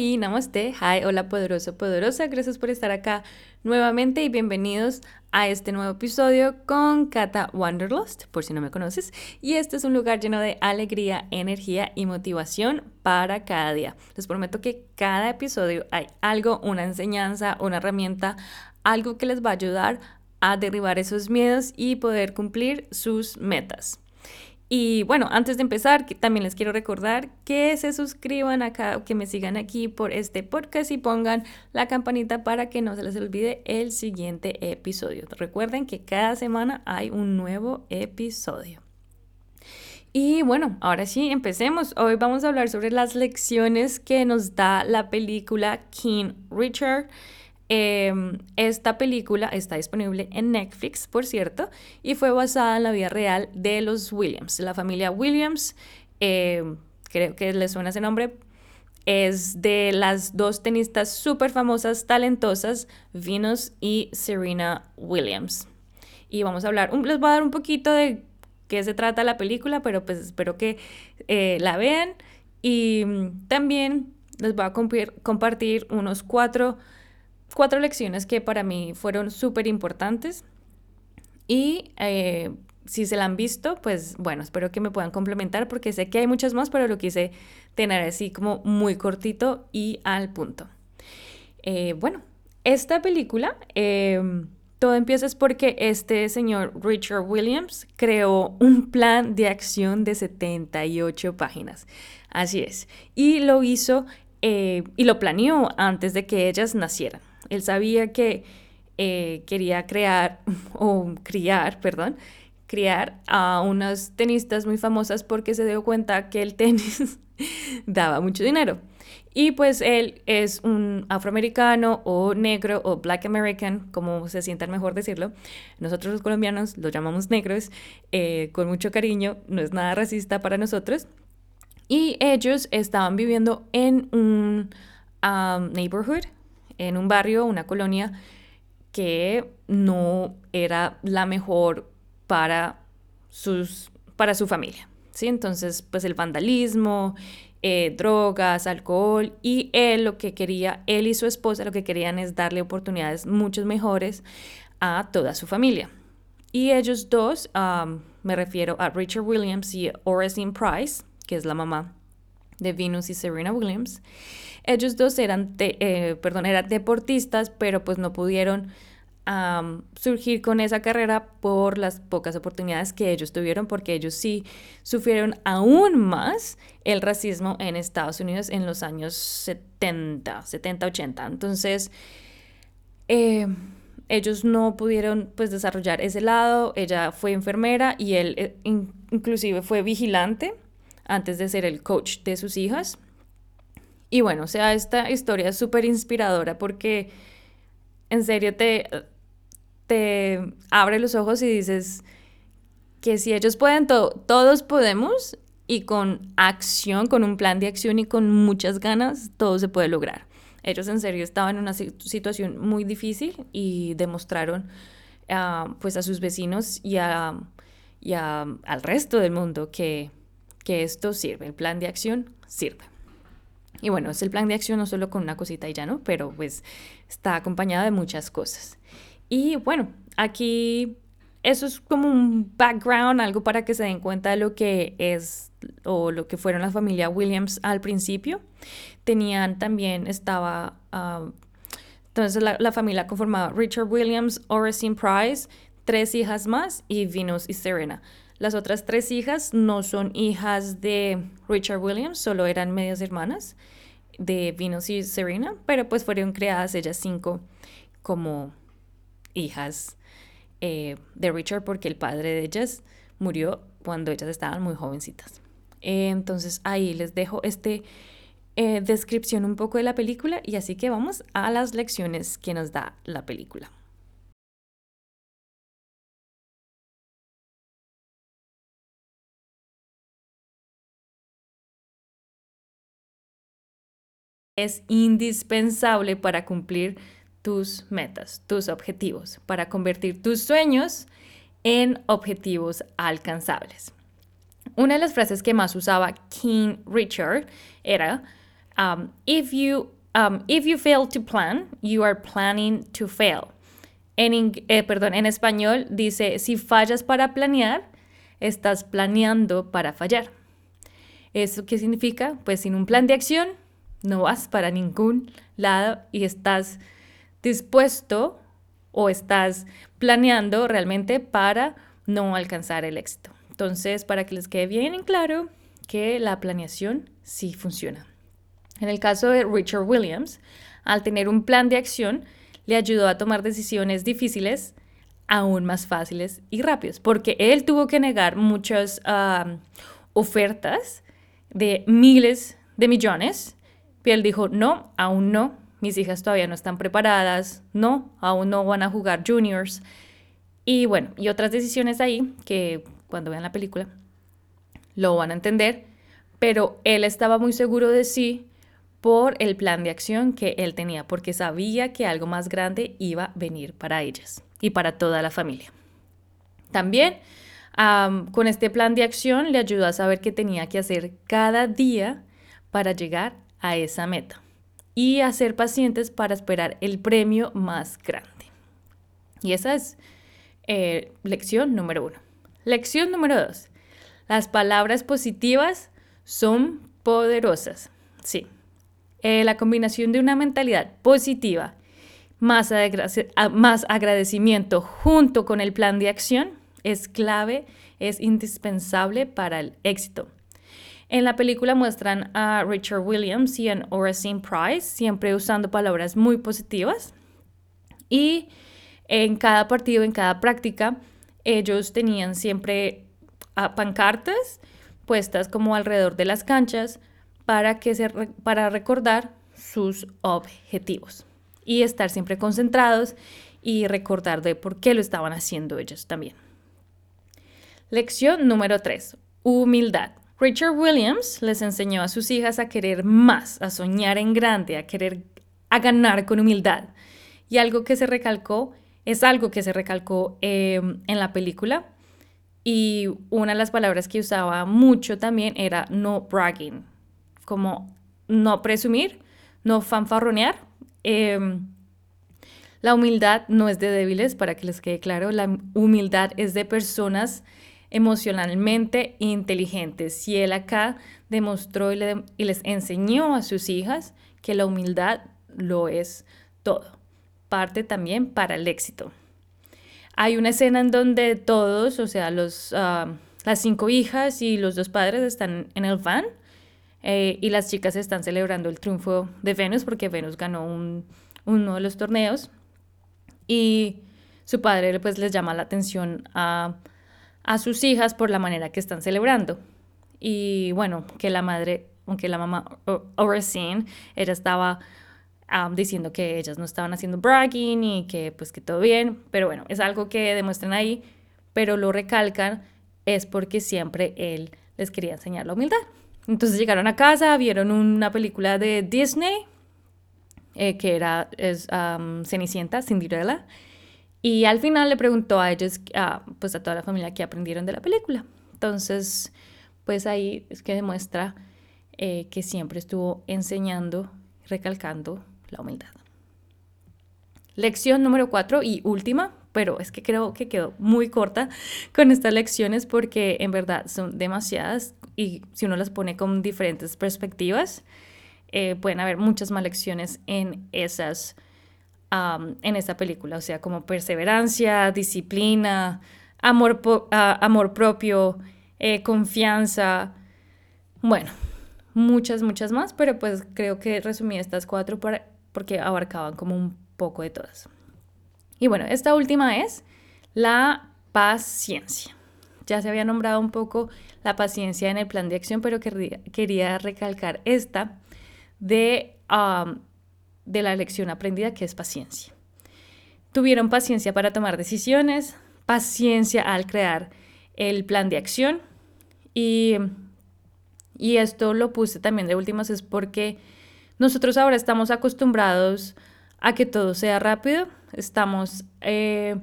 Y namaste, hi, hola poderoso, poderosa, gracias por estar acá nuevamente y bienvenidos a este nuevo episodio con Kata Wanderlust, por si no me conoces. Y este es un lugar lleno de alegría, energía y motivación para cada día. Les prometo que cada episodio hay algo, una enseñanza, una herramienta, algo que les va a ayudar a derribar esos miedos y poder cumplir sus metas. Y bueno, antes de empezar, también les quiero recordar que se suscriban acá, que me sigan aquí por este podcast y pongan la campanita para que no se les olvide el siguiente episodio. Recuerden que cada semana hay un nuevo episodio. Y bueno, ahora sí, empecemos. Hoy vamos a hablar sobre las lecciones que nos da la película King Richard. Em, esta película está disponible en Netflix, por cierto, y fue basada en la vida real de los Williams. La familia Williams, em, creo que les suena ese nombre, es de las dos tenistas súper famosas, talentosas, Venus y Serena Williams. Y vamos a hablar, les voy a dar un poquito de qué se trata la película, pero pues espero que eh, la vean. Y mm, también les voy a compartir unos cuatro cuatro lecciones que para mí fueron súper importantes y eh, si se la han visto, pues bueno, espero que me puedan complementar porque sé que hay muchas más, pero lo quise tener así como muy cortito y al punto. Eh, bueno, esta película, em, todo empieza es porque este señor Richard Williams creó un plan de acción de 78 páginas. Así es. Y lo hizo eh, y lo planeó antes de que ellas nacieran. Él sabía que eh, quería crear, o criar, perdón, criar a unas tenistas muy famosas porque se dio cuenta que el tenis daba mucho dinero. Y pues él es un afroamericano o negro o black American, como se sientan mejor decirlo. Nosotros los colombianos los llamamos negros eh, con mucho cariño, no es nada racista para nosotros. Y ellos estaban viviendo en un um, neighborhood en un barrio, una colonia que no era la mejor para, sus, para su familia. ¿sí? Entonces, pues el vandalismo, eh, drogas, alcohol, y él lo que quería, él y su esposa lo que querían es darle oportunidades mucho mejores a toda su familia. Y ellos dos, me refiero a Richard Williams y Oracene Price, que es la mamá de Venus y Serena Williams, ellos dos eran, eh, perdón, eran deportistas, pero pues no pudieron surgir con esa carrera por las pocas oportunidades que ellos tuvieron, porque ellos sí sufrieron aún más el racismo en Estados Unidos en los años 70, 70, 80. Entonces, eh, ellos no pudieron pues desarrollar ese lado, ella fue enfermera y él eh, inclusive fue vigilante antes de ser el coach de sus hijas. Y bueno, o sea, esta historia es súper inspiradora porque en serio te, te abre los ojos y dices que si ellos pueden, todo, todos podemos y con acción, con un plan de acción y con muchas ganas, todo se puede lograr. Ellos en serio estaban en una situación muy difícil y demostraron uh, pues a sus vecinos y, a, y a, al resto del mundo que, que esto sirve, el plan de acción sirve. Y bueno, es el plan de acción no solo con una cosita y ya, ¿no? Pero pues está acompañado de muchas cosas. Y bueno, aquí eso es como un background, algo para que se den cuenta de lo que es o lo que fueron la familia Williams al principio. Tenían también, estaba, ah, entonces la, familia conformaba Richard Williams, Oracene Price, tres hijas más y Venus y Serena. Las otras tres hijas no son hijas de Richard Williams, solo eran medias hermanas de Venus y Serena, pero pues fueron creadas ellas cinco como hijas eh, de Richard porque el padre de ellas murió cuando ellas estaban muy jovencitas. entonces ahí les dejo este eh, descripción un poco de la película y así que vamos a las lecciones que nos da la película. Es indispensable para cumplir tus metas, tus objetivos, para convertir tus sueños en objetivos alcanzables. Una de las frases que más usaba King Richard era, Um, if you um, if you fail to plan, you are planning to fail. En, eh, perdón, en español dice, si fallas para planear, estás planeando para fallar. ¿Eso qué significa? Pues sin un plan de acción no vas para ningún lado y estás dispuesto o estás planeando realmente para no alcanzar el éxito. Entonces, para que les quede bien en claro que la planeación sí funciona. En el caso de Richard Williams, al tener un plan de acción, le ayudó a tomar decisiones difíciles aún más fáciles y rápidos, porque él tuvo que negar muchas ofertas de miles de millones. Él dijo, no, aún no, mis hijas todavía no están preparadas, no, aún no van a jugar juniors. Y bueno, y otras decisiones ahí que cuando vean la película lo van a entender, pero él estaba muy seguro de sí por el plan de acción que él tenía, porque sabía que algo más grande iba a venir para ellas y para toda la familia. También con este plan de acción le ayudó a saber qué tenía que hacer cada día para llegar a esa meta y a ser pacientes para esperar el premio más grande. Y esa es eh, lección número uno. Lección número dos. Las palabras positivas son poderosas. Sí. Eh, la combinación de una mentalidad positiva más, más agradecimiento junto con el plan de acción es clave, es indispensable para el éxito. En la película muestran a Richard Williams y a Oracene Price siempre usando palabras muy positivas y en cada partido, en cada práctica, ellos tenían siempre ah, pancartas puestas como alrededor de las canchas para, que se, para recordar sus objetivos y estar siempre concentrados y recordar de por qué lo estaban haciendo ellos también. Lección número 3. Humildad. Richard Williams les enseñó a sus hijas a querer más, a soñar en grande, a querer a ganar con humildad. Y algo que se recalcó, es algo que se recalcó em, en la película. Y una de las palabras que usaba mucho también era no bragging, como no presumir, no fanfarronear, Em, la humildad no es de débiles, para que les quede claro, la humildad es de personas emocionalmente inteligentes. Y él acá demostró y, les enseñó a sus hijas que la humildad lo es todo, parte también para el éxito. Hay una escena en donde todos, o sea, los, ah, las cinco hijas y los dos padres están en el van eh, y las chicas están celebrando el triunfo de Venus porque Venus ganó uno de los torneos y su padre pues les llama la atención a, sus hijas por la manera que están celebrando. Y bueno, que la madre, aunque la mamá Oracene, ella estaba diciendo que ellas no estaban haciendo bragging y que pues que todo bien, pero bueno, es algo que demuestran ahí, pero lo recalcan es porque siempre él les quería enseñar la humildad. Entonces llegaron a casa, vieron una película de Disney, eh, que era es, Cenicienta, Cinderella, y al final le preguntó a ellos, pues a toda la familia, qué aprendieron de la película. Entonces, pues ahí es que demuestra eh, que siempre estuvo enseñando, recalcando la humildad. Lección número cuatro y última, pero es que creo que quedó muy corta con estas lecciones porque en verdad son demasiadas y si uno las pone con diferentes perspectivas, eh, pueden haber muchas más lecciones en esas, en esa película, o sea, como perseverancia, disciplina, amor, amor propio, eh, confianza, bueno, muchas, muchas más, pero pues creo que resumí estas cuatro para, porque abarcaban como un poco de todas. Y bueno, esta última es la paciencia. Ya se había nombrado un poco la paciencia en el plan de acción, pero quería, recalcar esta de, de la lección aprendida, que es paciencia. Tuvieron paciencia para tomar decisiones, paciencia al crear el plan de acción. Y, y esto lo puse también de últimas es porque nosotros ahora estamos acostumbrados a que todo sea rápido, estamos... Eh,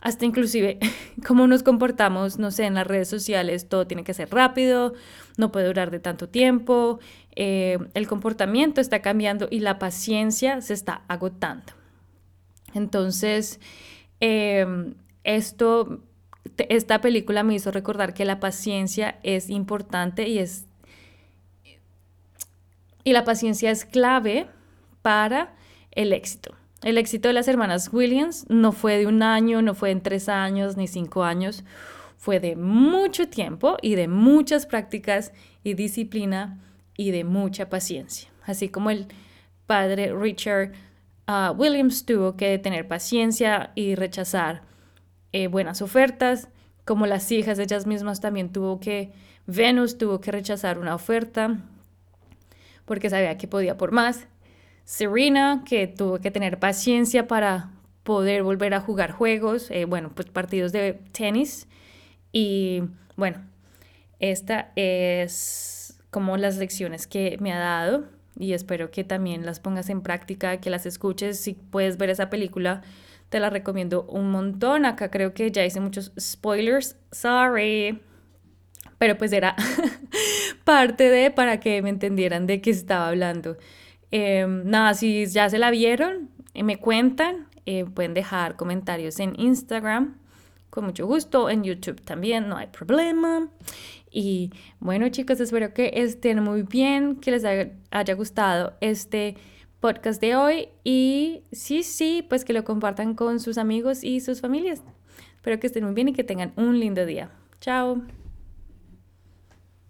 hasta inclusive cómo nos comportamos, no sé, en las redes sociales, todo tiene que ser rápido, no puede durar de tanto tiempo, eh, el comportamiento está cambiando y la paciencia se está agotando. Entonces, em, esto, esta película me hizo recordar que la paciencia es importante y es... Y la paciencia es clave para el éxito. El éxito de las hermanas Williams no fue de un año, no fue en tres años ni cinco años, fue de mucho tiempo y de muchas prácticas y disciplina y de mucha paciencia. Así como el padre Richard uh, Williams tuvo que tener paciencia y rechazar eh, buenas ofertas, como las hijas ellas mismas también tuvo que, Venus tuvo que rechazar una oferta porque sabía que podía por más. Serena, que tuvo que tener paciencia para poder volver a jugar juegos, eh, bueno, pues partidos de tenis. Y bueno, esta es como las lecciones que me ha dado y espero que también las pongas en práctica, que las escuches. Si puedes ver esa película, te la recomiendo un montón. Acá creo que ya hice muchos spoilers, sorry. Pero pues era parte de para que me entendieran de qué estaba hablando. Em, nada, si ya se la vieron, eh, me cuentan, eh, pueden dejar comentarios en Instagram, con mucho gusto, en YouTube también, no hay problema. Y bueno chicos, espero que estén muy bien, que les haya, gustado este podcast de hoy y sí, sí, pues que lo compartan con sus amigos y sus familias. Espero que estén muy bien y que tengan un lindo día. Chao.